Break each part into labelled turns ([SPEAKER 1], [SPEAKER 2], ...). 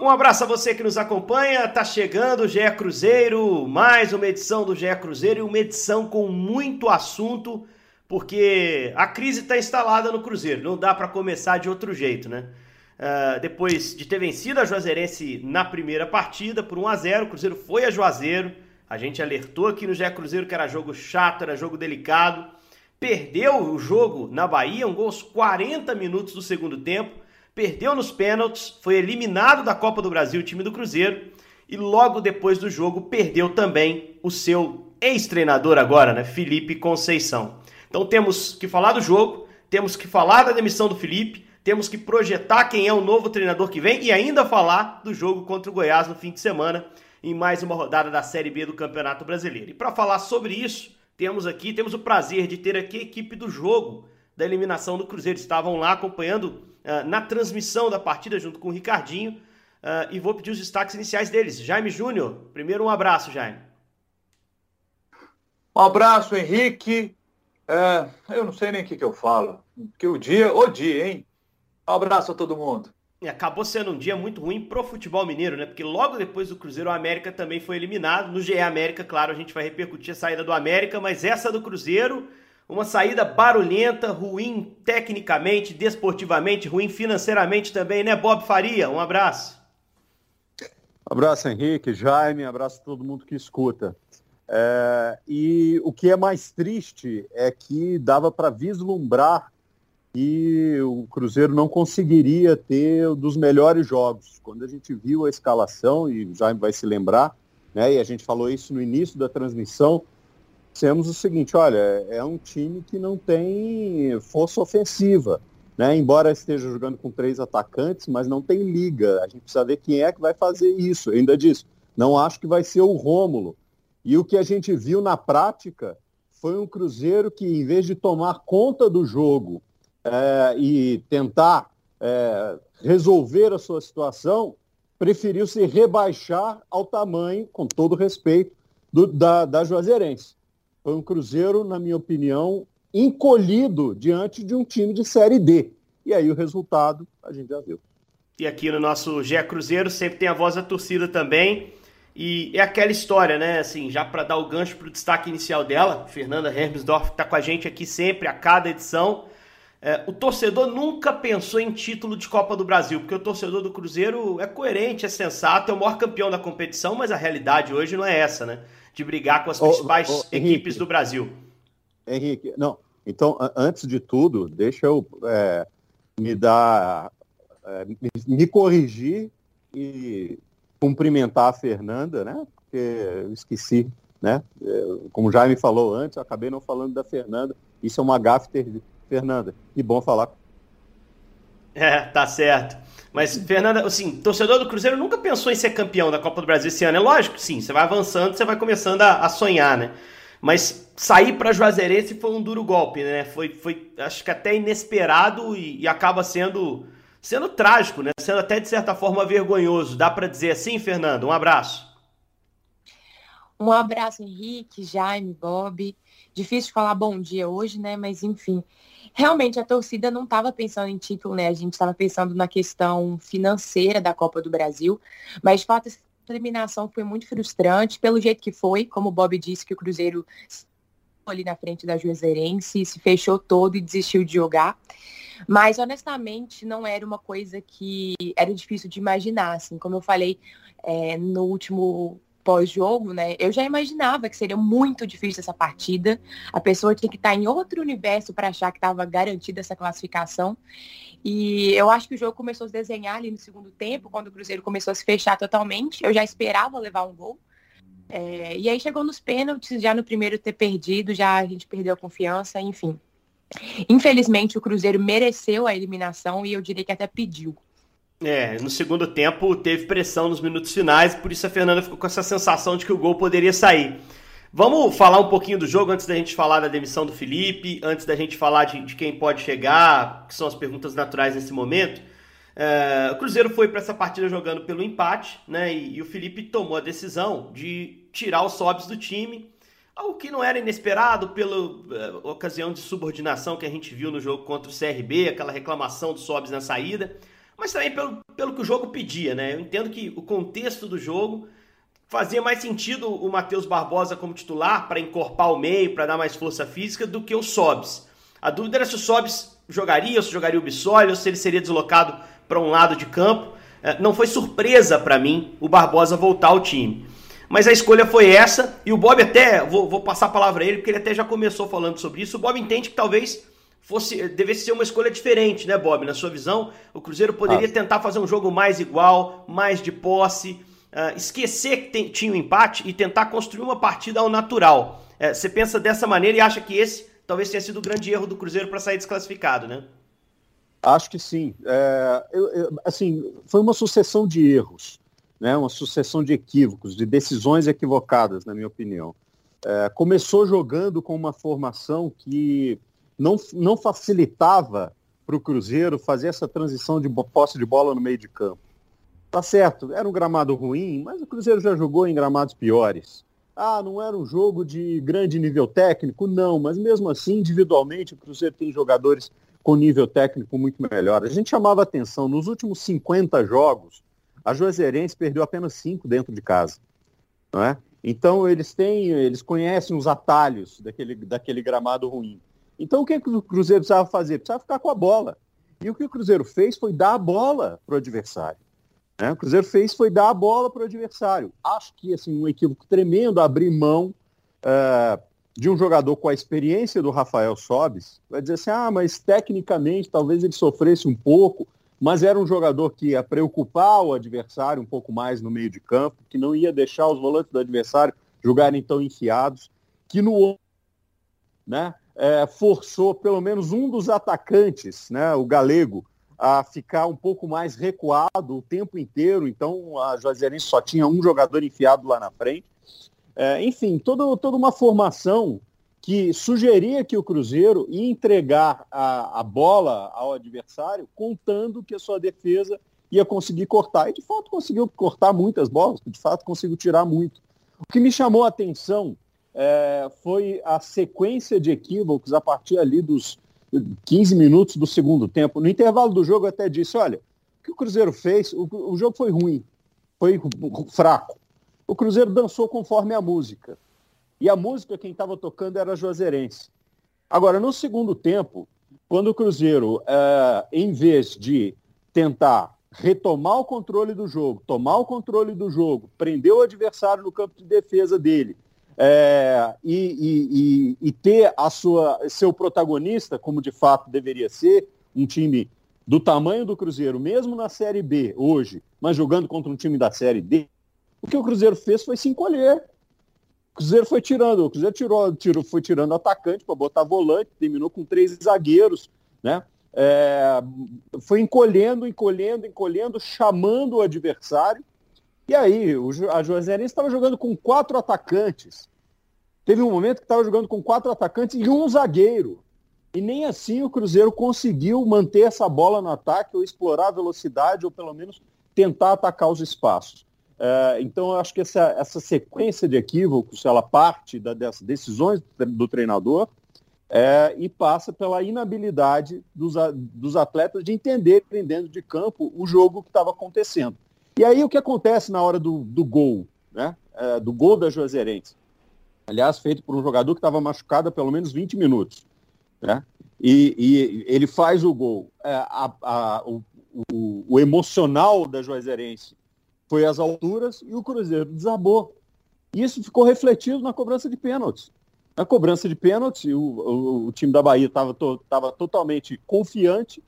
[SPEAKER 1] Um abraço a você que nos acompanha. Tá chegando o GE Cruzeiro, mais uma edição do GE Cruzeiro e uma edição com muito assunto, porque a crise está instalada no Cruzeiro. Não dá para começar de outro jeito, né? Uh, depois de ter vencido a Juazeirense na primeira partida por 1 a 0 o Cruzeiro foi a Juazeiro. A gente alertou aqui no GE Cruzeiro que era jogo chato, era jogo delicado. Perdeu o jogo na Bahia, um gol aos 40 minutos do segundo tempo perdeu nos pênaltis, foi eliminado da Copa do Brasil, o time do Cruzeiro, e logo depois do jogo perdeu também o seu ex-treinador agora, né, Felipe Conceição. Então temos que falar do jogo, temos que falar da demissão do Felipe, temos que projetar quem é o novo treinador que vem e ainda falar do jogo contra o Goiás no fim de semana, em mais uma rodada da Série B do Campeonato Brasileiro. E para falar sobre isso, temos aqui, temos o prazer de ter aqui a equipe do jogo da eliminação do Cruzeiro. Estavam lá acompanhando uh, na transmissão da partida junto com o Ricardinho. Uh, e vou pedir os destaques iniciais deles. Jaime Júnior, primeiro um abraço, Jaime.
[SPEAKER 2] Um abraço, Henrique. É, eu não sei nem o que, que eu falo. Que o dia, o dia, hein? Um abraço a todo mundo.
[SPEAKER 1] E acabou sendo um dia muito ruim pro futebol mineiro, né? Porque logo depois do Cruzeiro, o América também foi eliminado. No GE América, claro, a gente vai repercutir a saída do América, mas essa do Cruzeiro uma saída barulhenta, ruim tecnicamente, desportivamente, ruim financeiramente também, né, Bob Faria? Um abraço.
[SPEAKER 3] Abraço, Henrique, Jaime, abraço a todo mundo que escuta. É, e o que é mais triste é que dava para vislumbrar que o Cruzeiro não conseguiria ter um dos melhores jogos. Quando a gente viu a escalação, e Jaime vai se lembrar, né, e a gente falou isso no início da transmissão, dissemos o seguinte, olha, é um time que não tem força ofensiva, né? Embora esteja jogando com três atacantes, mas não tem liga. A gente precisa ver quem é que vai fazer isso. Eu ainda disse, não acho que vai ser o Rômulo. E o que a gente viu na prática foi um Cruzeiro que, em vez de tomar conta do jogo é, e tentar é, resolver a sua situação, preferiu se rebaixar ao tamanho, com todo respeito, do, da, da Juazeirense. Foi um Cruzeiro, na minha opinião, encolhido diante de um time de Série D. E aí o resultado a gente já viu.
[SPEAKER 1] E aqui no nosso GE Cruzeiro sempre tem a voz da torcida também. E é aquela história, né? Assim, já para dar o gancho para o destaque inicial dela, Fernanda Hermsdorf está com a gente aqui sempre, a cada edição. É, o torcedor nunca pensou em título de Copa do Brasil, porque o torcedor do Cruzeiro é coerente, é sensato, é o maior campeão da competição, mas a realidade hoje não é essa, né? De brigar com as principais equipes Henrique, do Brasil.
[SPEAKER 3] Henrique, não. Então, antes de tudo, deixa eu é, me dar, é, me corrigir e cumprimentar a Fernanda, né? Porque eu esqueci, né? É, como o Jaime falou antes, eu acabei não falando da Fernanda. Isso é uma gafe, Fernanda. Que bom falar.
[SPEAKER 1] É, tá certo. Mas, Fernanda, assim, torcedor do Cruzeiro nunca pensou em ser campeão da Copa do Brasil esse ano. É lógico, sim, você vai avançando, você vai começando a, a sonhar, né? Mas sair para Juazeirense foi um duro golpe, né? Foi, foi acho que até inesperado e, e, acaba sendo sendo trágico, né? Sendo até de certa forma vergonhoso. Dá para dizer assim, Fernanda? Um abraço.
[SPEAKER 4] Um abraço, Henrique, Jaime, Bob. Difícil falar bom dia hoje, né? Mas enfim, realmente a torcida não estava pensando em título, né? A gente estava pensando na questão financeira da Copa do Brasil, mas de fato essa eliminação foi muito frustrante pelo jeito que foi, como o Bob disse que o Cruzeiro ali na frente da Juazeirense, se fechou todo e desistiu de jogar. Mas, honestamente, não era uma coisa que era difícil de imaginar. Assim, como eu falei é, no último pós-jogo, né? Eu já imaginava que seria muito difícil essa partida. A pessoa tinha que estar em outro universo para achar que estava garantida essa classificação. E eu acho que o jogo começou a se desenhar ali no segundo tempo, quando o Cruzeiro começou a se fechar totalmente. Eu já esperava levar um gol. É, e aí chegou nos pênaltis, já no primeiro ter perdido, já a gente perdeu a confiança, enfim. Infelizmente, o Cruzeiro mereceu a eliminação e eu diria que até pediu.
[SPEAKER 1] É, no segundo tempo teve pressão nos minutos finais, por isso a Fernanda ficou com essa sensação de que o gol poderia sair. Vamos falar um pouquinho do jogo antes da gente falar da demissão do Felipe, antes da gente falar de, de quem pode chegar, que são as perguntas naturais nesse momento. É, o Cruzeiro foi para essa partida jogando pelo empate, né? E, e, o Felipe tomou a decisão de tirar os sobs do time, algo que não era inesperado pela uh, ocasião de subordinação que a gente viu no jogo contra o CRB, aquela reclamação dos sobs na saída mas também pelo, pelo que o jogo pedia, né? Eu entendo que o contexto do jogo fazia mais sentido o Matheus Barbosa como titular para encorpar o meio, para dar mais força física, do que o Sobs. A dúvida era se o Sobs jogaria, ou se jogaria o Bissoli, ou se ele seria deslocado para um lado de campo. É, não foi surpresa para mim o Barbosa voltar ao time. Mas a escolha foi essa, e o Bob até, vou, vou passar a palavra a ele, porque ele até já começou falando sobre isso. O Bob entende que talvez fosse devesse ser uma escolha diferente, né, Bob? Na sua visão, o Cruzeiro poderia ah. tentar fazer um jogo mais igual, mais de posse, uh, esquecer que tem, tinha o um empate e tentar construir uma partida ao natural. Uh, você pensa dessa maneira e acha que esse talvez tenha sido o grande erro do Cruzeiro para sair desclassificado, né?
[SPEAKER 3] Acho que sim. É, eu, eu, assim, foi uma sucessão de erros, né? uma sucessão de equívocos, de decisões equivocadas, na minha opinião. É, começou jogando com uma formação que não, não facilitava para o Cruzeiro fazer essa transição de posse de bola no meio de campo. Tá certo, era um gramado ruim, mas o Cruzeiro já jogou em gramados piores. Ah, não era um jogo de grande nível técnico? Não, mas mesmo assim, individualmente, o Cruzeiro tem jogadores com nível técnico muito melhor. A gente chamava atenção, nos últimos 50 jogos, a Juazeirense perdeu apenas 5 dentro de casa. Não é? Então eles têm, eles conhecem os atalhos daquele, daquele gramado ruim. Então o que, que o Cruzeiro precisava fazer? Precisava ficar com a bola. E o que o Cruzeiro fez foi dar a bola para o adversário. Né? O Cruzeiro fez foi dar a bola para o adversário. Acho que assim, um equívoco tremendo abrir mão uh, de um jogador com a experiência do Rafael Sobis. Vai dizer assim, ah, mas tecnicamente talvez ele sofresse um pouco, mas era um jogador que ia preocupar o adversário um pouco mais no meio de campo, que não ia deixar os volantes do adversário jogarem tão enfiados, que no né, é, forçou pelo menos um dos atacantes, né, o galego, a ficar um pouco mais recuado o tempo inteiro. Então a Juazeirense só tinha um jogador enfiado lá na frente. É, enfim, toda, toda uma formação que sugeria que o Cruzeiro ia entregar a, a bola ao adversário, contando que a sua defesa ia conseguir cortar. E de fato conseguiu cortar muitas bolas, de fato conseguiu tirar muito. O que me chamou a atenção é, foi a sequência de equívocos a partir ali dos 15 minutos do segundo tempo. No intervalo do jogo eu até disse, olha, o que o Cruzeiro fez, o, o jogo foi ruim, foi fraco. O Cruzeiro dançou conforme a música. E a música quem estava tocando era a Juazeirense. Agora, no segundo tempo, quando o Cruzeiro, é, em vez de tentar retomar o controle do jogo, tomar o controle do jogo, prender o adversário no campo de defesa dele, é, e, e, e, ter a sua, seu protagonista, como de fato deveria ser, um time do tamanho do Cruzeiro, mesmo na Série B hoje, mas jogando contra um time da Série D, o que o Cruzeiro fez foi se encolher. O Cruzeiro foi tirando, o Cruzeiro tirou, tirou foi tirando atacante para botar volante, terminou com três zagueiros, né? É, foi encolhendo, encolhendo, encolhendo, chamando o adversário. E aí, o, a Juazeirense estava jogando com quatro atacantes. Teve um momento que estava jogando com quatro atacantes e um zagueiro. E nem assim o Cruzeiro conseguiu manter essa bola no ataque ou explorar a velocidade ou pelo menos tentar atacar os espaços. É, então eu acho que essa, essa sequência de equívocos, ela parte da, das decisões do treinador é, e passa pela inabilidade dos, dos atletas de entender dentro de campo o jogo que estava acontecendo. E aí o que acontece na hora do, do gol, né? É, do gol da Juazeirense? Aliás, feito por um jogador que estava machucado há pelo menos 20 minutos. Né? E, e ele faz o gol. É, a, a, o, o, o, emocional da Juazeirense foi às alturas e o Cruzeiro desabou. E isso ficou refletido na cobrança de pênaltis. Na cobrança de pênaltis, o, o, o time da Bahia estava to, totalmente confiante,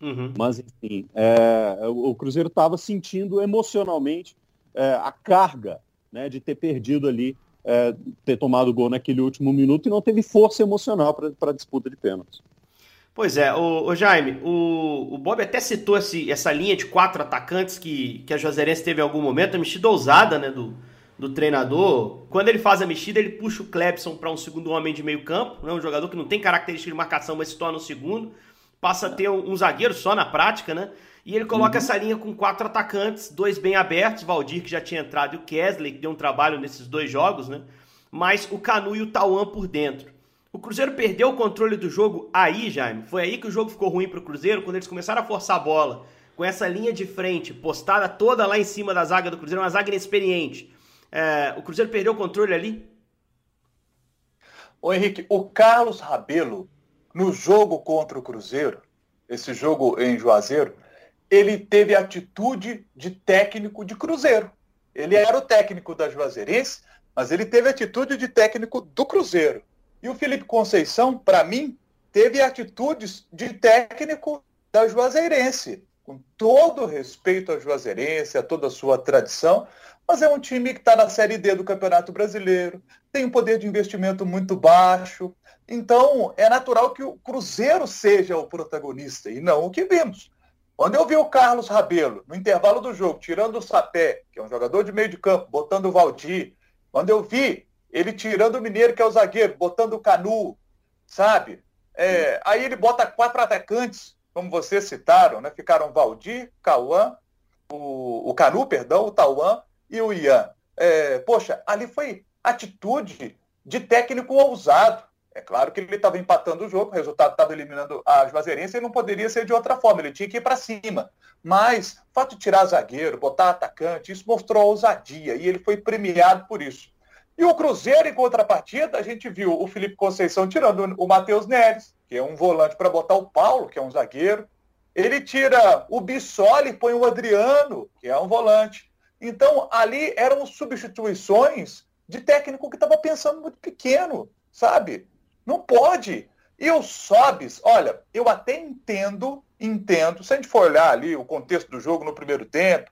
[SPEAKER 3] uhum. mas enfim, é, o, Cruzeiro estava sentindo emocionalmente é, a carga né, de ter perdido ali é, ter tomado o gol naquele último minuto e não teve força emocional para a disputa de pênaltis.
[SPEAKER 1] Pois é, o, o Jaime, o, o, Bob até citou esse, essa linha de quatro atacantes que, que a Juazeirense teve em algum momento, a mexida ousada né, do, do treinador. Quando ele faz a mexida, ele puxa o Clebson para um segundo homem de meio campo, né, um jogador que não tem característica de marcação, mas se torna o segundo. Passa a ter um, um zagueiro só na prática, né? E ele coloca uhum. essa linha com quatro atacantes, dois bem abertos, Valdir, que já tinha entrado, e o Kesley, que deu um trabalho nesses dois jogos, né? Mas o Canu e o Tauan por dentro. O Cruzeiro perdeu o controle do jogo aí, Jaime. Foi aí que o jogo ficou ruim para o Cruzeiro, quando eles começaram a forçar a bola com essa linha de frente postada toda lá em cima da zaga do Cruzeiro, uma zaga inexperiente, é, o Cruzeiro perdeu o controle ali?
[SPEAKER 2] Ô Henrique, o Carlos Rabelo, no jogo contra o Cruzeiro, esse jogo em Juazeiro, ele teve atitude de técnico de Cruzeiro. Ele era o técnico da Juazeirense, mas ele teve atitude de técnico do Cruzeiro. E o Felipe Conceição, para mim, teve atitudes de técnico da Juazeirense. Com todo respeito à Juazeirense, a toda a sua tradição, mas é um time que está na Série D do Campeonato Brasileiro, tem um poder de investimento muito baixo. Então, é natural que o Cruzeiro seja o protagonista e não o que vimos. Quando eu vi o Carlos Rabelo, no intervalo do jogo, tirando o Sapé, que é um jogador de meio de campo, botando o Valdir, quando eu vi ele tirando o Mineiro, que é o zagueiro, botando o Canu, sabe? É, aí ele bota quatro atacantes, como vocês citaram, né? Ficaram Valdir, Cauã, o, o Canu, perdão, o Tauan e o Ian. É, poxa, ali foi atitude de técnico ousado. É claro que ele estava empatando o jogo, o resultado estava eliminando a Juazeirense e não poderia ser de outra forma, ele tinha que ir para cima. Mas o fato de tirar zagueiro, botar atacante, isso mostrou ousadia e ele foi premiado por isso. E o Cruzeiro, em contrapartida, a gente viu o Felipe Conceição tirando o Matheus Neres, que é um volante para botar o Paulo, que é um zagueiro. Ele tira o Bissoli e põe o Adriano, que é um volante. Então, ali eram substituições de técnico que estava pensando muito pequeno, sabe? Não pode. E o olha, eu até entendo, entendo, se a gente for olhar ali o contexto do jogo no primeiro tempo,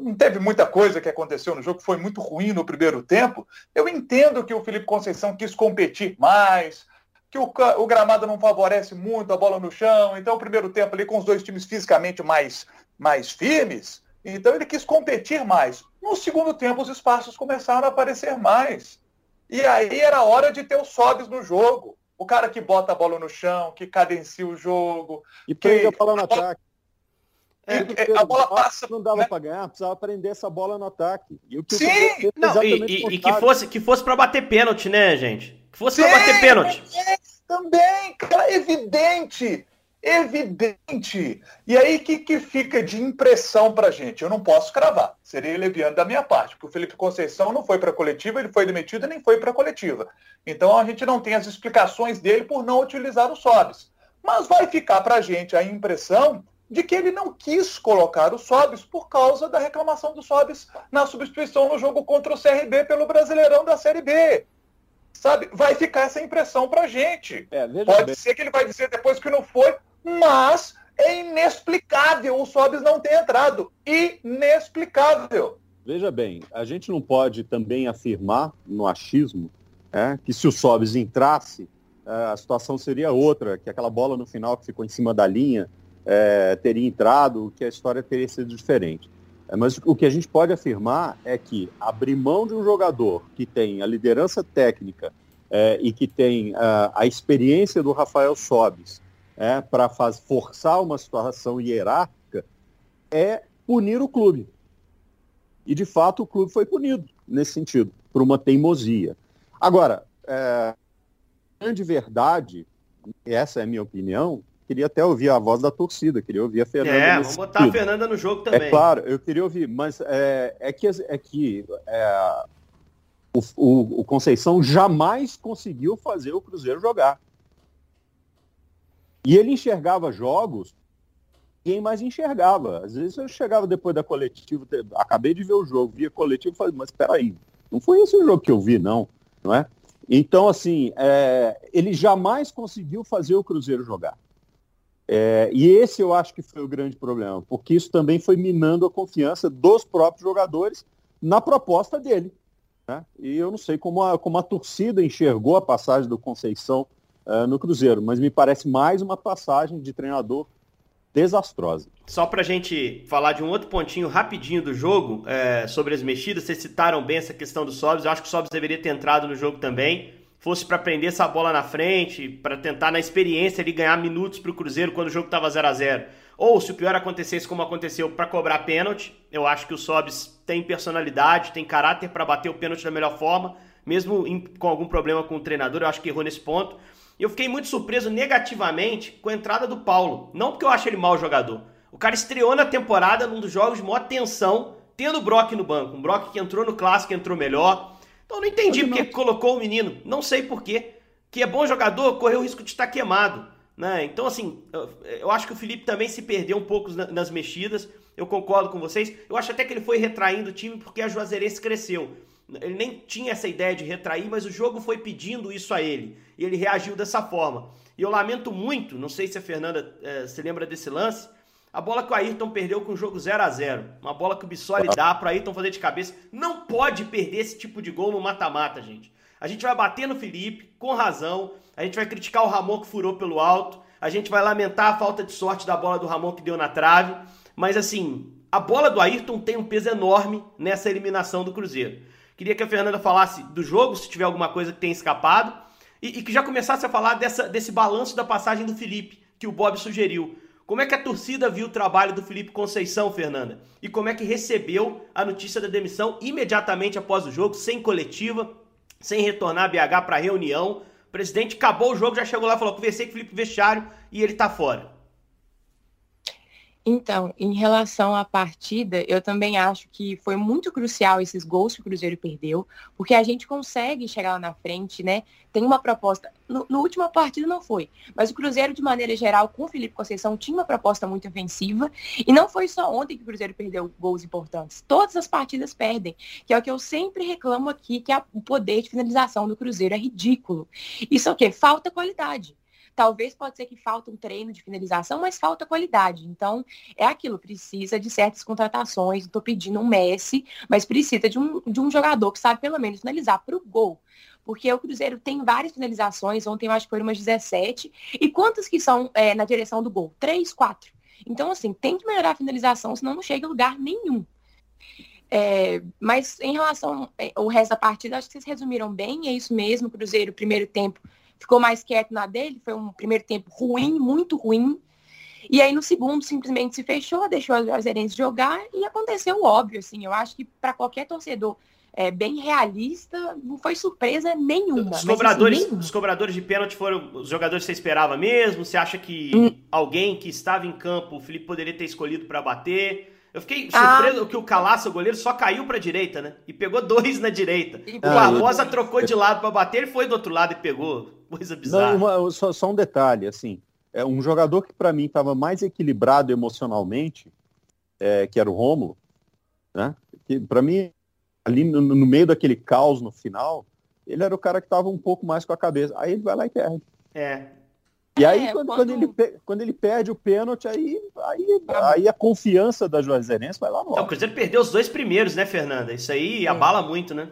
[SPEAKER 2] não teve muita coisa que aconteceu no jogo, foi muito ruim no primeiro tempo. Eu entendo que o Felipe Conceição quis competir mais, que o, o, gramado não favorece muito a bola no chão, então o primeiro tempo ali com os dois times fisicamente mais, mais firmes, então ele quis competir mais. No segundo tempo os espaços começaram a aparecer mais. E aí era hora de ter os sobes no jogo. O cara que bota a bola no chão, que cadencia o jogo.
[SPEAKER 3] E prende a bola no ataque.
[SPEAKER 2] É, é, a bola passa.
[SPEAKER 3] Não dava né? para ganhar, precisava prender essa bola no ataque.
[SPEAKER 1] E o que Sim! O não, e, e, e, que fosse, que fosse para bater pênalti, né, gente? Que fosse para bater pênalti.
[SPEAKER 2] Também, também, cara, evidente evidente. E aí, o que, que fica de impressão para gente? Eu não posso cravar. Seria leviano da minha parte, porque o Felipe Conceição não foi para a coletiva, ele foi demitido nem foi para a coletiva. Então, a gente não tem as explicações dele por não utilizar o Sobes. Mas vai ficar para a gente a impressão de que ele não quis colocar o Sobes por causa da reclamação do Sobes na substituição no jogo contra o CRB pelo Brasileirão da Série B. Sabe? Vai ficar essa impressão pra gente. É, Pode bem. ser que ele vai dizer depois que não foi, mas é inexplicável o Sobis não ter entrado. Inexplicável.
[SPEAKER 3] Veja bem, a gente não pode também afirmar no achismo é, que se o Sobis entrasse, é, a situação seria outra, que aquela bola no final que ficou em cima da linha é, teria entrado, que a história teria sido diferente. É, mas o que a gente pode afirmar é que abrir mão de um jogador que tem a liderança técnica é, e que tem a, a experiência do Rafael Sobis é, para forçar uma situação hierárquica, é punir o clube. E, de fato, o clube foi punido nesse sentido, por uma teimosia. Agora, é, grande verdade, essa é a minha opinião, queria até ouvir a voz da torcida, queria ouvir a Fernanda.
[SPEAKER 1] É, vamos botar sentido. a Fernanda no jogo também.
[SPEAKER 3] É claro, eu queria ouvir, mas é, é que, é que é, o, o, o Conceição jamais conseguiu fazer o Cruzeiro jogar. E ele enxergava jogos quem mais enxergava. Às vezes eu chegava depois da coletiva, acabei de ver o jogo, via coletivo e falei, mas peraí, não foi esse o jogo que eu vi, não, não é? Então, assim, é, ele jamais conseguiu fazer o Cruzeiro jogar. É, e esse eu acho que foi o grande problema, porque isso também foi minando a confiança dos próprios jogadores na proposta dele. Né? E eu não sei como a, como a torcida enxergou a passagem do Conceição uh, no Cruzeiro, mas me parece mais uma passagem de treinador desastrosa.
[SPEAKER 1] Só para a gente falar de um outro pontinho rapidinho do jogo, é, sobre as mexidas, vocês citaram bem essa questão do Sobs, eu acho que o Sobs deveria ter entrado no jogo também, fosse para prender essa bola na frente, para tentar na experiência ali ganhar minutos para o Cruzeiro quando o jogo estava 0 a 0 Ou se o pior acontecesse como aconteceu para cobrar pênalti, eu acho que o Sobs tem personalidade, tem caráter para bater o pênalti da melhor forma, mesmo em, com algum problema com o treinador, eu acho que errou nesse ponto. E eu fiquei muito surpreso negativamente com a entrada do Paulo. Não porque eu acho ele mau jogador, O cara estreou na temporada num dos jogos de maior tensão, tendo o Brock no banco. Um Brock que entrou no clássico, entrou melhor. Então eu não entendi porque colocou o menino. Não sei porquê. Que é bom jogador, correu o risco de estar queimado. Né? Então, assim, eu acho que o Felipe também se perdeu um pouco nas mexidas. Eu concordo com vocês. Eu acho até que ele foi retraindo o time porque a Juazeirense cresceu. Ele nem tinha essa ideia de retrair, mas o jogo foi pedindo isso a ele. E ele reagiu dessa forma. E eu lamento muito, não sei se a Fernanda é, se lembra desse lance, a bola que o Ayrton perdeu com o jogo 0 a 0 Uma bola que o Bissoli dá para o Ayrton fazer de cabeça. Não pode perder esse tipo de gol no mata-mata, gente. A gente vai bater no Felipe, com razão. A gente vai criticar o Ramon que furou pelo alto. A gente vai lamentar a falta de sorte da bola do Ramon que deu na trave. Mas assim, a bola do Ayrton tem um peso enorme nessa eliminação do Cruzeiro. Queria que a Fernanda falasse do jogo, se tiver alguma coisa que tenha escapado. E, e que já começasse a falar dessa, desse balanço da passagem do Felipe, que o Bob sugeriu. Como é que a torcida viu o trabalho do Felipe Conceição, Fernanda? E como é que recebeu a notícia da demissão imediatamente após o jogo, sem coletiva, sem retornar a BH para reunião? O presidente acabou o jogo, já chegou lá e falou: conversei com o Felipe Vestiário e ele tá fora.
[SPEAKER 4] Então, em relação à partida, eu também acho que foi muito crucial esses gols que o Cruzeiro perdeu, porque a gente consegue chegar lá na frente, né? Tem uma proposta. No, no última partida não foi, mas o Cruzeiro, de maneira geral, com o Felipe Conceição, tinha uma proposta muito ofensiva. E não foi só ontem que o Cruzeiro perdeu gols importantes. Todas as partidas perdem, que é o que eu sempre reclamo aqui, que é o poder de finalização do Cruzeiro é ridículo. Isso é o quê? Falta qualidade. Talvez pode ser que falta um treino de finalização, mas falta qualidade. Então, é aquilo, precisa de certas contratações. Estou pedindo um Messi, mas precisa de um, de um jogador que sabe pelo menos finalizar para o gol. Porque o Cruzeiro tem várias finalizações, ontem eu acho que foram umas 17. E quantas que são é, na direção do gol? Três, quatro. Então, assim, tem que melhorar a finalização, senão não chega a lugar nenhum. É, mas em relação ao resto da partida, acho que vocês resumiram bem, é isso mesmo, Cruzeiro, primeiro tempo, ficou mais quieto na dele, foi um primeiro tempo ruim, muito ruim. E aí no segundo simplesmente se fechou, deixou os Juazeirenses jogar e aconteceu o óbvio, assim. Eu acho que para qualquer torcedor é, bem realista, não foi surpresa nenhuma.
[SPEAKER 1] Os cobradores, assim, nenhuma. os cobradores de pênalti foram os jogadores que você esperava mesmo? Você acha que hum. alguém que estava em campo, o Felipe poderia ter escolhido para bater? Eu fiquei ah. surpreso ah. que o Calaça, o goleiro, só caiu pra direita, né? E pegou dois na direita. E o Barbosa trocou de lado para bater, ele foi do outro lado e pegou. Coisa bizarra.
[SPEAKER 3] Não, uma, só, só, um detalhe, assim. É um jogador que para mim estava mais equilibrado emocionalmente, é, que era o Rômulo, né? Que para mim ali no, no, meio daquele caos no final, ele era o cara que estava um pouco mais com a cabeça. Aí ele vai lá e perde.
[SPEAKER 1] É.
[SPEAKER 3] E aí, é, quando, quando... quando, ele, quando ele perde o pênalti, aí, aí, aí a confiança da Juazeirense vai lá no
[SPEAKER 1] então, O Cruzeiro perdeu os dois primeiros, né, Fernanda? Isso aí é. abala muito, né?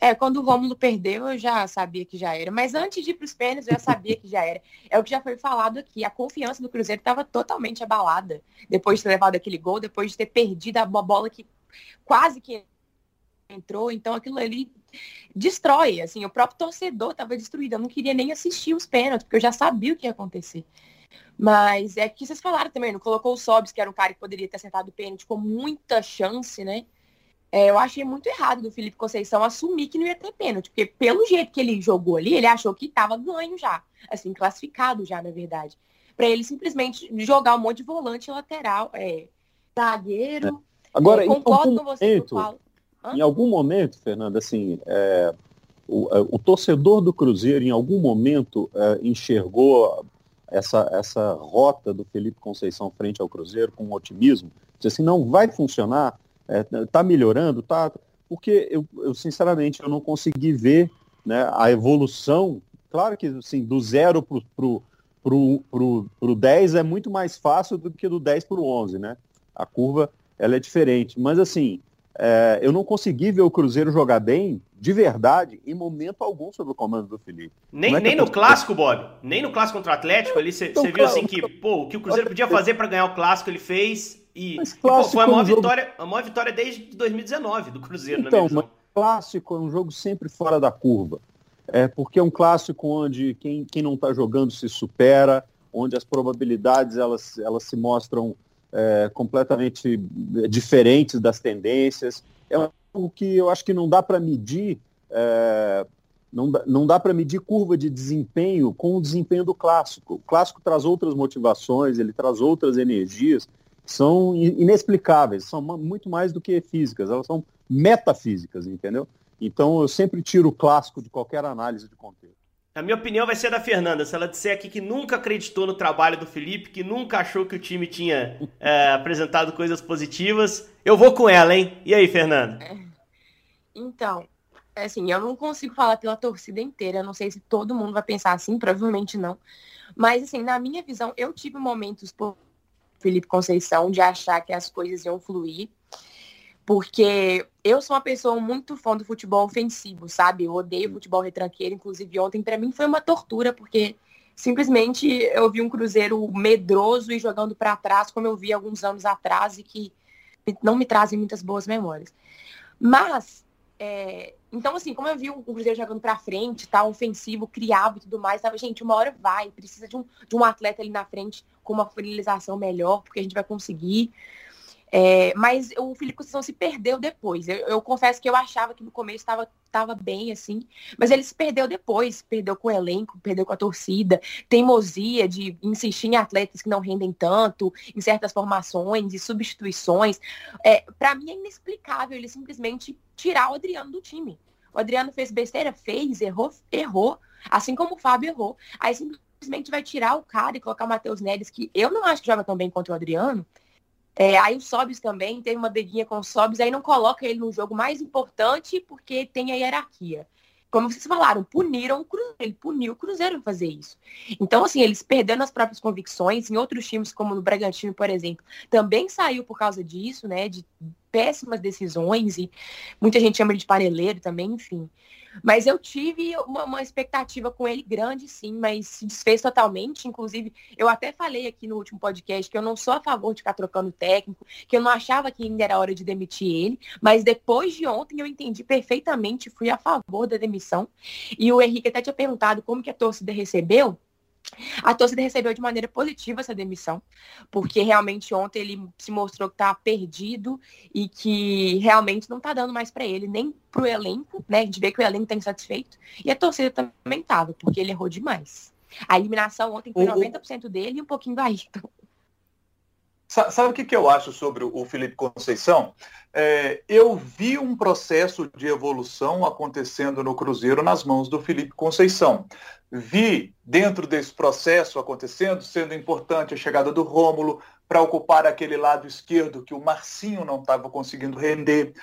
[SPEAKER 4] É, quando o Rômulo perdeu, eu já sabia que já era. Mas antes de ir para os pênaltis, eu já sabia que já era. É o que já foi falado aqui. A confiança do Cruzeiro estava totalmente abalada. Depois de ter levado aquele gol, depois de ter perdido a bola que quase que entrou. Então aquilo ali destrói. Assim, o próprio torcedor estava destruído. Eu não queria nem assistir os pênaltis, porque eu já sabia o que ia acontecer. Mas é que vocês falaram também, não colocou o Sobs, que era um cara que poderia ter acertado o pênalti com muita chance, né? É, eu achei muito errado do Felipe Conceição assumir que não ia ter pênalti, porque pelo jeito que ele jogou ali, ele achou que estava ganho já, assim, classificado já, na verdade. Para ele simplesmente jogar um monte de volante lateral, é, zagueiro.
[SPEAKER 3] É. Agora, é, concordo com você, momento, em algum momento, Fernanda, assim, é, o, é, o, torcedor do Cruzeiro, em algum momento, é, enxergou essa, essa rota do Felipe Conceição frente ao Cruzeiro com otimismo? Disse assim, não vai funcionar, está melhorando, tá? Porque eu, eu, sinceramente, eu não consegui ver né, a evolução. Claro que assim, do zero para o pro, pro, pro 10 é muito mais fácil do que do 10 para o 11, né? A curva ela é diferente. Mas assim, é, eu não consegui ver o Cruzeiro jogar bem, de verdade, em momento algum sob o comando do Felipe.
[SPEAKER 1] Nem, é nem no clássico, Bob. Nem no clássico contra o Atlético ali, você então, viu assim que, pô, o que o Cruzeiro podia fazer para ganhar o clássico, ele fez. E, e pô, foi a maior, é um vitória, jogo... a maior vitória desde 2019 do Cruzeiro,
[SPEAKER 3] então, na clássico é um jogo sempre fora da curva. É porque é um clássico onde quem, quem não está jogando se supera, onde as probabilidades elas, elas se mostram é, completamente diferentes das tendências. É algo que eu acho que não dá para medir é, Não dá, não dá para medir curva de desempenho com o desempenho do clássico. O clássico traz outras motivações, ele traz outras energias são inexplicáveis, são muito mais do que físicas, elas são metafísicas, entendeu? Então eu sempre tiro o clássico de qualquer análise de contexto.
[SPEAKER 1] A minha opinião vai ser da Fernanda. Se ela disser aqui que nunca acreditou no trabalho do Felipe, que nunca achou que o time tinha é, apresentado coisas positivas, eu vou com ela, hein? E aí, Fernanda?
[SPEAKER 4] Então, assim, eu não consigo falar pela torcida inteira. Eu não sei se todo mundo vai pensar assim, provavelmente não. Mas, assim, na minha visão, eu tive momentos Felipe Conceição de achar que as coisas iam fluir. Porque eu sou uma pessoa muito fã do futebol ofensivo, sabe? Eu odeio futebol retranqueiro. Inclusive, ontem, para mim, foi uma tortura, porque simplesmente eu vi um Cruzeiro medroso e jogando para trás, como eu vi alguns anos atrás, e que não me trazem muitas boas memórias. Mas é, então, assim, como eu vi o Cruzeiro jogando pra frente, tá, ofensivo, criava e tudo mais, tava, gente, uma hora vai, precisa de um, de um atleta ali na frente com uma finalização melhor, porque a gente vai conseguir. É, mas o Felipe Conceição se perdeu depois. Eu, eu, confesso que eu achava que no começo estava tava bem, assim, mas ele se perdeu depois, perdeu com o elenco, perdeu com a torcida, teimosia de insistir em atletas que não rendem tanto, em certas formações e substituições. É, Para mim é inexplicável ele simplesmente tirar o Adriano do time. O Adriano fez besteira, fez, errou, errou, assim como o Fábio errou. Aí simplesmente vai tirar o cara e colocar o Matheus Neres, que eu não acho que joga tão bem contra o Adriano, é, aí o Sobis também teve uma beguinha com o Sobis, aí não coloca ele no jogo mais importante porque tem a hierarquia. Como vocês falaram, puniram o Cruzeiro, ele puniu o Cruzeiro em fazer isso. Então, assim, eles perdendo as próprias convicções, em outros times, como no Bragantino, por exemplo, também saiu por causa disso, né? De péssimas decisões, e muita gente chama ele de paneleiro também, enfim. Mas eu tive uma, uma, expectativa com ele grande, sim, mas se desfez totalmente. Inclusive, eu até falei aqui no último podcast que eu não sou a favor de ficar trocando técnico, que eu não achava que ainda era hora de demitir ele. Mas depois de ontem eu entendi perfeitamente, fui a favor da demissão. E o Henrique até tinha perguntado como que a torcida recebeu. A torcida recebeu de maneira positiva essa demissão, porque realmente ontem ele se mostrou que está perdido e que realmente não está dando mais para ele, nem para o elenco, né? A gente vê que o elenco está insatisfeito. E a torcida também estava, porque ele errou demais. A eliminação ontem foi 90% dele e um pouquinho do Ayrton.
[SPEAKER 2] Sabe o que, que eu acho sobre o Felipe Conceição? É, eu vi um processo de evolução acontecendo no Cruzeiro nas mãos do Felipe Conceição. Vi dentro desse processo acontecendo, sendo importante a chegada do Rômulo para ocupar aquele lado esquerdo que o Marcinho não estava conseguindo render.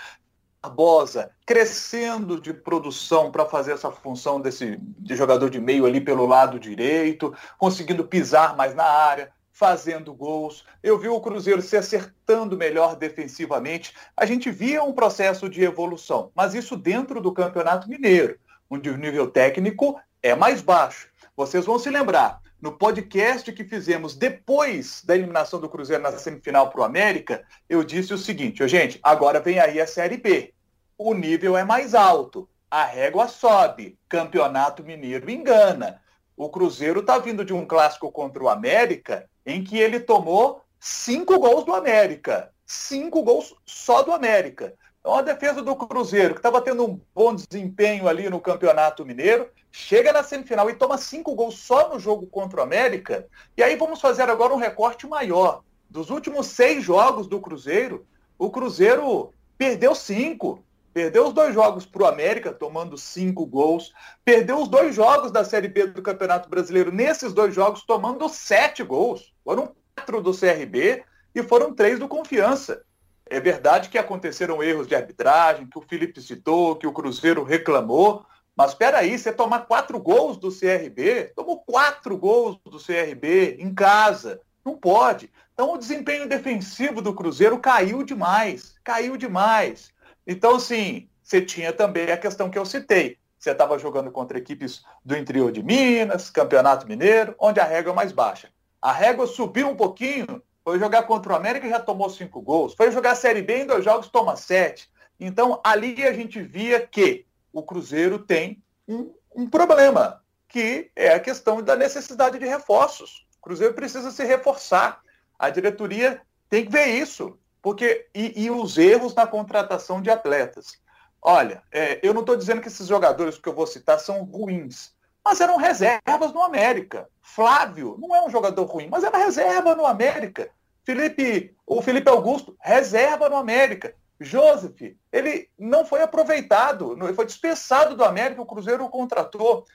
[SPEAKER 2] Barbosa crescendo de produção para fazer essa função desse de jogador de meio ali pelo lado direito, conseguindo pisar mais na área fazendo gols. Eu vi o Cruzeiro se acertando melhor defensivamente. A gente via um processo de evolução, mas isso dentro do Campeonato Mineiro, onde o nível técnico é mais baixo. Vocês vão se lembrar, no podcast que fizemos depois da eliminação do Cruzeiro na semifinal para o América, eu disse o seguinte, gente, agora vem aí a Série B. O nível é mais alto, a régua sobe, Campeonato Mineiro engana. O Cruzeiro está vindo de um clássico contra o América em que ele tomou cinco gols do América. Cinco gols só do América. Então a defesa do Cruzeiro, que estava tendo um bom desempenho ali no Campeonato Mineiro, chega na semifinal e toma cinco gols só no jogo contra o América. E aí vamos fazer agora um recorte maior. Dos últimos seis jogos do Cruzeiro, o Cruzeiro perdeu cinco. Perdeu os dois jogos para o América, tomando cinco gols. Perdeu os dois jogos da Série B do Campeonato Brasileiro, nesses dois jogos, tomando sete gols. Foram quatro do CRB e foram três do Confiança. É verdade que aconteceram erros de arbitragem, que o Felipe citou, que o Cruzeiro reclamou. Mas espera aí, você tomar quatro gols do CRB, tomou quatro gols do CRB em casa. Não pode. Então o desempenho defensivo do Cruzeiro caiu demais. Caiu demais. Então, assim, você tinha também a questão que eu citei. Você estava jogando contra equipes do interior de Minas, Campeonato Mineiro, onde a régua é mais baixa. A régua subiu um pouquinho, foi jogar contra o América e já tomou cinco gols. Foi jogar a Série B em dois jogos, toma sete. Então, ali a gente via que o Cruzeiro tem um, um problema, que é a questão da necessidade de reforços. O Cruzeiro precisa se reforçar. A diretoria tem que ver isso. Porque, e, e os erros na contratação de atletas. Olha, é, eu não estou dizendo que esses jogadores que eu vou citar são ruins, mas eram reservas no América. Flávio não é um jogador ruim, mas era reserva no América. Felipe, o Felipe Augusto, reserva no América. Joseph, ele não foi aproveitado, ele foi dispensado do América, o Cruzeiro o contratou.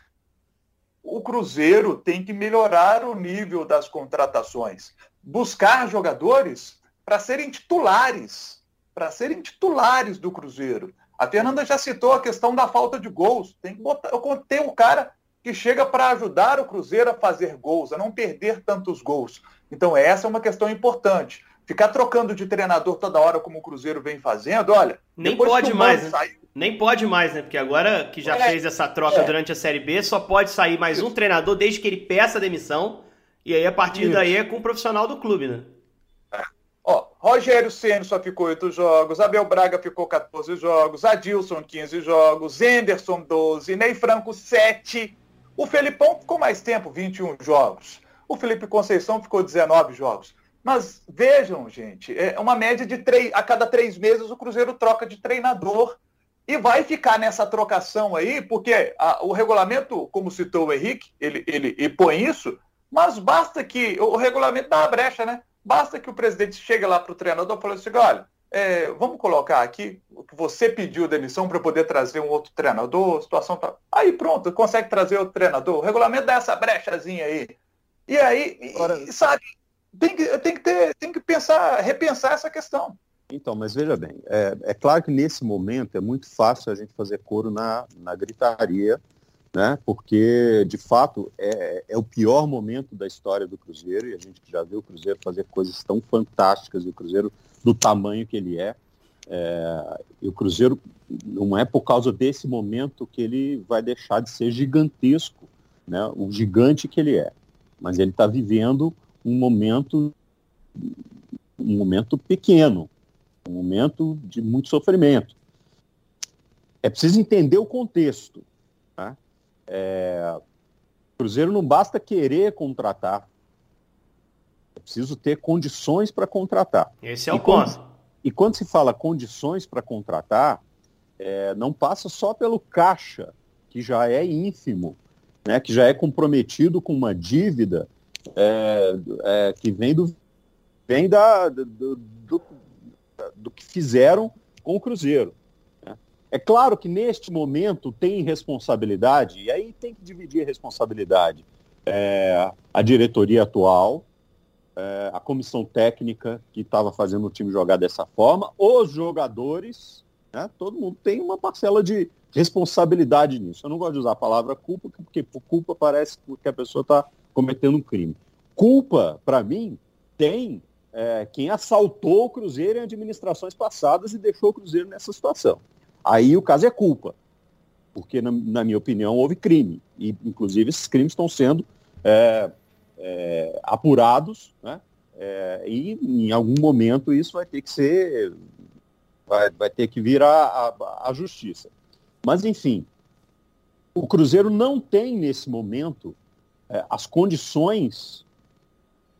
[SPEAKER 2] O Cruzeiro tem que melhorar o nível das contratações, buscar jogadores para serem titulares, para serem titulares do Cruzeiro. A Fernanda já citou a questão da falta de gols. Tem que botar, ter o cara que chega para ajudar o Cruzeiro a fazer gols, a não perder tantos gols. Então essa é uma questão importante. Ficar trocando de treinador toda hora como o Cruzeiro vem fazendo, olha.
[SPEAKER 1] Nem pode mais, né? Nem pode mais, né? Porque agora que já é, fez essa troca é. durante a Série B, só pode sair mais um treinador desde que ele peça a demissão. E aí, a partir Isso. daí, é com o profissional do clube, né?
[SPEAKER 2] Rogério Ceni só ficou oito jogos, Abel Braga ficou 14 jogos, Adilson 15 jogos, Enderson 12, Ney Franco 7. O Felipão ficou mais tempo, 21 jogos. O Felipe Conceição ficou 19 jogos. Mas vejam, gente, é uma média de três, a cada três meses o Cruzeiro troca de treinador. E vai ficar nessa trocação aí, porque a, o regulamento, como citou o Henrique, ele, ele, ele põe isso, mas basta que o regulamento dá a brecha, né? Basta que o presidente chegue lá para o treinador e fale assim, olha, é, vamos colocar aqui que você pediu demissão para poder trazer um outro treinador, a situação tá. Aí pronto, consegue trazer outro treinador. O regulamento dá essa brechazinha aí. E aí, e, sabe, tem que, tem que ter, tem que pensar, repensar essa questão.
[SPEAKER 3] Então, mas veja bem, é, é, claro que nesse momento é muito fácil a gente fazer coro na, na gritaria, né? Porque de fato é, é o pior momento da história do Cruzeiro e a gente já viu o Cruzeiro fazer coisas tão fantásticas e o Cruzeiro do tamanho que ele é. é e o Cruzeiro não é por causa desse momento que ele vai deixar de ser gigantesco, né? O gigante que ele é, mas ele está vivendo um momento um momento pequeno, um momento de muito sofrimento. É preciso entender o contexto. É, Cruzeiro não basta querer contratar, é preciso ter condições para contratar.
[SPEAKER 1] Esse é o e ponto.
[SPEAKER 3] Quando, e quando se fala condições para contratar, é, não passa só pelo caixa, que já é ínfimo, né, que já é comprometido com uma dívida é, é, que vem do vem da, do, do, do, que fizeram com o Cruzeiro. É claro que neste momento tem responsabilidade, e aí tem que dividir a responsabilidade. É, a diretoria atual, é, a comissão técnica que estava fazendo o time jogar dessa forma, os jogadores, né? todo mundo tem uma parcela de responsabilidade nisso. Eu não gosto de usar a palavra culpa, porque por culpa parece que a pessoa está cometendo um crime. Culpa, para mim, tem é, quem assaltou o Cruzeiro em administrações passadas e deixou o Cruzeiro nessa situação. Aí o caso é culpa, porque, na, na minha opinião, houve crime. E, inclusive, esses crimes estão sendo é, é, apurados, né? É, e em algum momento isso vai ter que ser, vai, vai ter que vir à justiça. Mas, enfim, o Cruzeiro não tem, nesse momento, é, as condições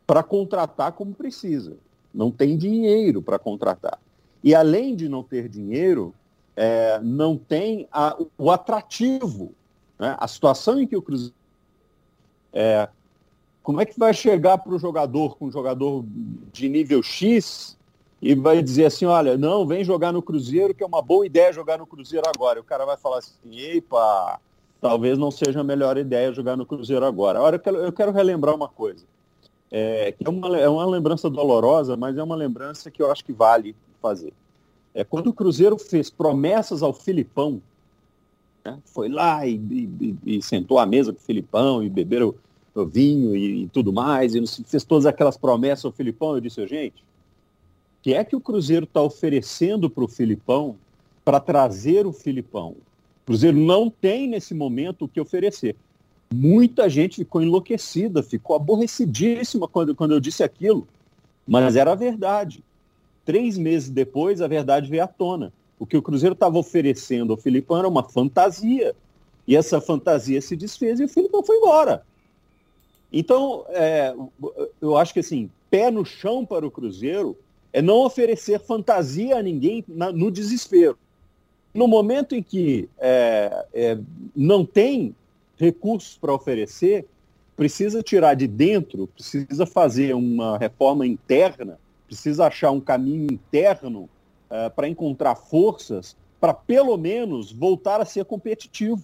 [SPEAKER 3] para contratar como precisa. Não tem dinheiro para contratar. E além de não ter dinheiro, é, não tem a, o atrativo. Né? A situação em que o Cruzeiro. É, como é que vai chegar para o jogador com um jogador de nível X e vai dizer assim, olha, não, vem jogar no Cruzeiro, que é uma boa ideia jogar no Cruzeiro agora. E o cara vai falar assim, epa, talvez não seja a melhor ideia jogar no Cruzeiro agora. Agora, eu quero, eu quero relembrar uma coisa, é, que é uma, é uma lembrança dolorosa, mas é uma lembrança que eu acho que vale fazer. É, quando o Cruzeiro fez promessas ao Filipão, né, foi lá e, e, e, sentou à mesa com o Filipão e beberam o vinho e, e, tudo mais, e fez todas aquelas promessas ao Filipão, eu disse, gente, o que é que o Cruzeiro está oferecendo para o Filipão para trazer o Filipão? O Cruzeiro não tem nesse momento o que oferecer. Muita gente ficou enlouquecida, ficou aborrecidíssima quando, quando eu disse aquilo. Mas era a verdade. Três meses depois, a verdade veio à tona. O que o Cruzeiro estava oferecendo ao Filipão era uma fantasia. E essa fantasia se desfez e o Filipão foi embora. Então, é, eu acho que assim, pé no chão para o Cruzeiro é não oferecer fantasia a ninguém na, no desespero. No momento em que é, é, não tem recursos para oferecer, precisa tirar de dentro, precisa fazer uma reforma interna, precisa achar um caminho interno é, para encontrar forças para pelo menos voltar a ser competitivo.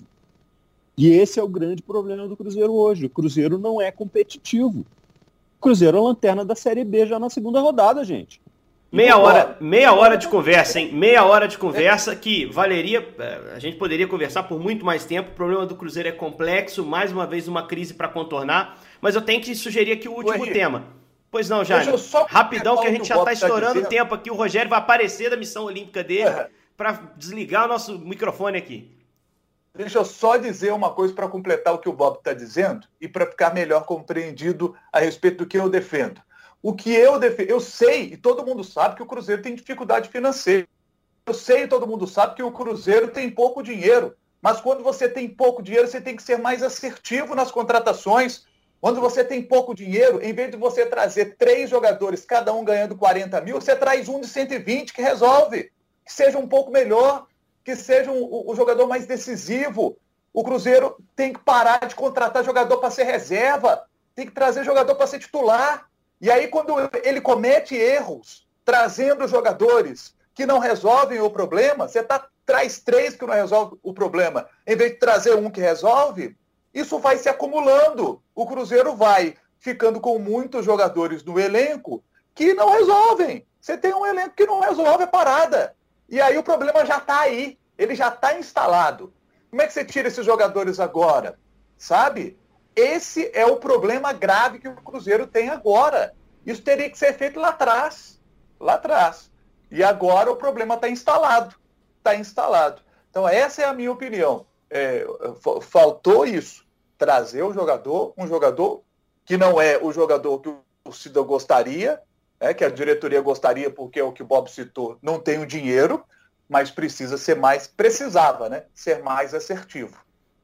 [SPEAKER 3] E esse é o grande problema do Cruzeiro hoje. O Cruzeiro não é competitivo. O Cruzeiro é a lanterna da Série B já na segunda rodada, gente.
[SPEAKER 1] Meia hora, meia hora de conversa, hein? Meia hora de conversa que valeria. Eh, a gente poderia conversar por muito mais tempo. O problema do Cruzeiro é complexo, mais uma vez uma crise para contornar. Mas eu tenho que sugerir aqui o último Oi, tema. Pois não, Jair. Rapidão que a gente já está estourando o tempo aqui. O Rogério vai aparecer da missão olímpica dele é. para desligar o nosso microfone aqui.
[SPEAKER 2] Deixa eu só dizer uma coisa para completar o que o Bob está dizendo e para ficar melhor compreendido a respeito do que eu defendo. O que eu defendo, eu sei e todo mundo sabe que o Cruzeiro tem dificuldade financeira. Eu sei e todo mundo sabe que o Cruzeiro tem pouco dinheiro. Mas quando você tem pouco dinheiro, você tem que ser mais assertivo nas contratações. Quando você tem pouco dinheiro, em vez de você trazer três jogadores, cada um ganhando 40 mil, você traz um de 120 que resolve. Que seja um pouco melhor que seja o, o jogador mais decisivo. O Cruzeiro tem que parar de contratar jogador para ser reserva, tem que trazer jogador para ser titular. E aí, quando ele comete erros, trazendo jogadores que não resolvem o problema, você tá, traz três que não resolvem o problema, em vez de trazer um que resolve, isso vai se acumulando. O Cruzeiro vai ficando com muitos jogadores no elenco que não resolvem. Você tem um elenco que não resolve a parada. E aí o problema já está aí, ele já está instalado. Como é que você tira esses jogadores agora? Sabe? Esse é o problema grave que o Cruzeiro tem agora. Isso teria que ser feito lá atrás. Lá atrás. E agora o problema está instalado. Está instalado. Então, essa é a minha opinião. É, faltou isso. Trazer o jogador, um jogador que não é o jogador que o Cida gostaria, né, que a diretoria gostaria, porque é o que o Bob citou, não tem o dinheiro, mas precisa ser mais, precisava, né, ser mais assertivo.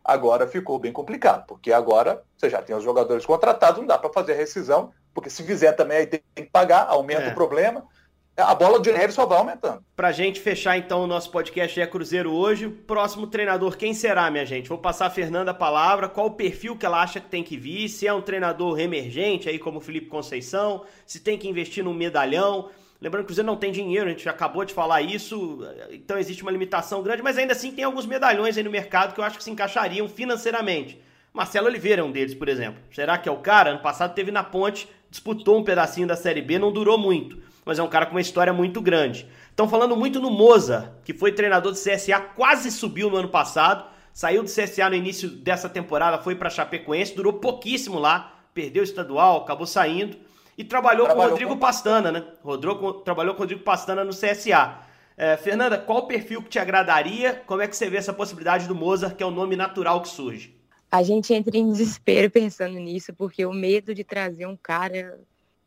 [SPEAKER 2] Agora ficou bem complicado, porque agora você já tem os jogadores contratados, não dá para fazer rescisão, porque se fizer também aí tem que pagar, aumenta é. o problema a bola de neve só vai aumentando.
[SPEAKER 1] Pra gente fechar então o nosso podcast é Cruzeiro hoje, próximo treinador quem será, minha gente? Vou passar a Fernanda a palavra, qual o perfil que ela acha que tem que vir, se é um treinador emergente aí como o Felipe Conceição, se tem que investir num medalhão. Lembrando que o Cruzeiro não tem dinheiro, a gente acabou de falar isso, então existe uma limitação grande, mas ainda assim tem alguns medalhões aí no mercado que eu acho que se encaixariam financeiramente. Marcelo Oliveira é um deles, por exemplo. Será que é o cara? Ano passado teve na ponte, disputou um pedacinho da Série B, não durou muito mas é um cara com uma história muito grande. Estão falando muito no Moza, que foi treinador do CSA, quase subiu no ano passado, saiu do CSA no início dessa temporada, foi para Chapecoense, durou pouquíssimo lá, perdeu o estadual, acabou saindo e trabalhou, trabalhou com o Rodrigo com... Pastana, né? Rodrigo, trabalhou com o Rodrigo Pastana no CSA. É, Fernanda, qual o perfil que te agradaria? Como é que você vê essa possibilidade do Mozart, que é o nome natural que surge?
[SPEAKER 4] A gente entra em desespero pensando nisso, porque o medo de trazer um cara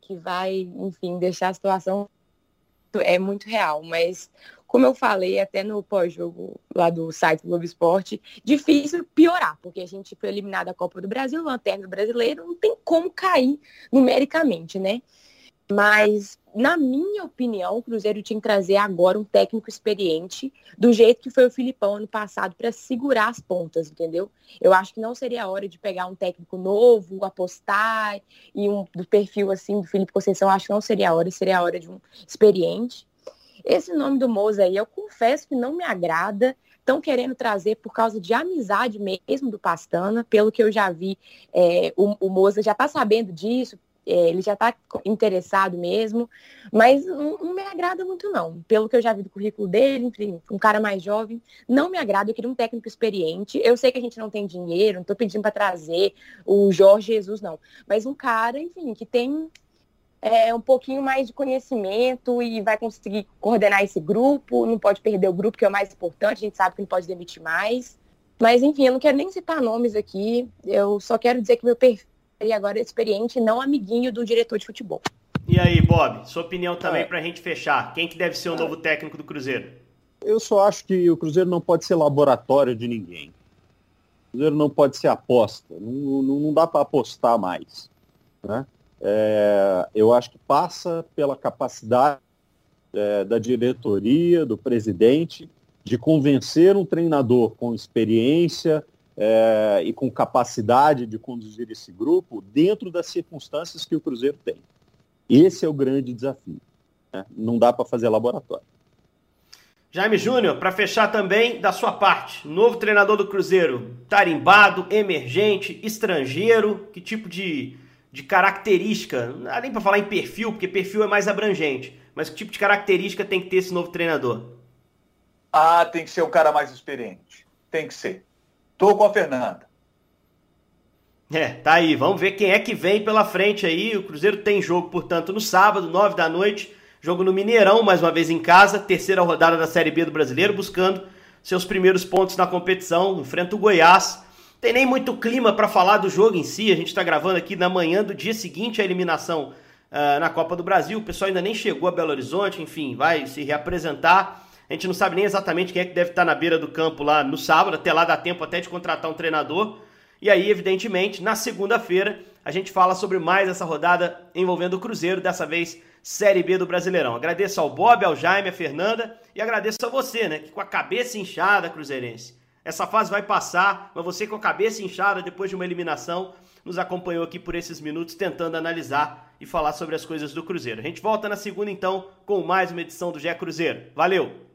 [SPEAKER 4] que vai, enfim, deixar a situação é muito real, mas como eu falei até no pós-jogo lá do site do Globo Esporte, difícil piorar, porque a gente foi eliminado da Copa do Brasil, lanterna brasileiro, não tem como cair numericamente, né? Mas, na minha opinião, o Cruzeiro tinha que trazer agora um técnico experiente, do jeito que foi o Filipão ano passado, para segurar as pontas, entendeu? Eu acho que não seria a hora de pegar um técnico novo, apostar, e um do perfil assim do Felipe Conceição, acho que não seria a hora, seria a hora de um experiente. Esse nome do Moza aí, eu confesso que não me agrada. Estão querendo trazer por causa de amizade mesmo do Pastana, pelo que eu já vi, é, o, o Moza já está sabendo disso, ele já está interessado mesmo, mas não, não, me agrada muito não. Pelo que eu já vi do currículo dele, enfim, um cara mais jovem, não me agrada, eu queria um técnico experiente. Eu sei que a gente não tem dinheiro, não estou pedindo para trazer o Jorge Jesus, não. Mas um cara, enfim, que tem é, um pouquinho mais de conhecimento e vai conseguir coordenar esse grupo, não pode perder o grupo, que é o mais importante, a gente sabe que não pode demitir mais. Mas, enfim, eu não quero nem citar nomes aqui, eu só quero dizer que meu perfil e agora experiente, não amiguinho do diretor de futebol.
[SPEAKER 1] E aí, Bob, sua opinião também é. para a gente fechar. Quem que deve ser o é. novo técnico do Cruzeiro?
[SPEAKER 3] Eu só acho que o Cruzeiro não pode ser laboratório de ninguém. O Cruzeiro não pode ser aposta. Não, não, não dá para apostar mais. Né? É, eu acho que passa pela capacidade é, da diretoria, do presidente, de convencer um treinador com experiência é, e com capacidade de conduzir esse grupo dentro das circunstâncias que o Cruzeiro tem. Esse é o grande desafio. Né? Não dá para fazer laboratório.
[SPEAKER 1] Jaime Júnior, para fechar também da sua parte, novo treinador do Cruzeiro, tarimbado, emergente, estrangeiro, que tipo de, de característica, não dá nem para falar em perfil, porque perfil é mais abrangente, mas que tipo de característica tem que ter esse novo treinador?
[SPEAKER 2] Ah, tem que ser o cara mais experiente. Tem que ser. Tô com a Fernanda.
[SPEAKER 1] É, tá aí. Vamos ver quem é que vem pela frente aí. O Cruzeiro tem jogo, portanto, no sábado, nove da noite. Jogo no Mineirão, mais uma vez em casa. Terceira rodada da Série B do Brasileiro, buscando seus primeiros pontos na competição. Enfrenta o Goiás. Tem nem muito clima para falar do jogo em si. A gente está gravando aqui na manhã do dia seguinte à eliminação uh, na Copa do Brasil. O pessoal ainda nem chegou a Belo Horizonte, enfim, vai se reapresentar. A gente não sabe nem exatamente quem é que deve estar na beira do campo lá no sábado, até lá dá tempo até de contratar um treinador. E aí, evidentemente, na segunda-feira, a gente fala sobre mais essa rodada envolvendo o Cruzeiro, dessa vez Série B do Brasileirão. Agradeço ao Bob, ao Jaime, à Fernanda e agradeço a você, né, que com a cabeça inchada, Cruzeirense. Essa fase vai passar, mas você com a cabeça inchada depois de uma eliminação nos acompanhou aqui por esses minutos tentando analisar e falar sobre as coisas do Cruzeiro. A gente volta na segunda então com mais uma edição do GE Cruzeiro. Valeu!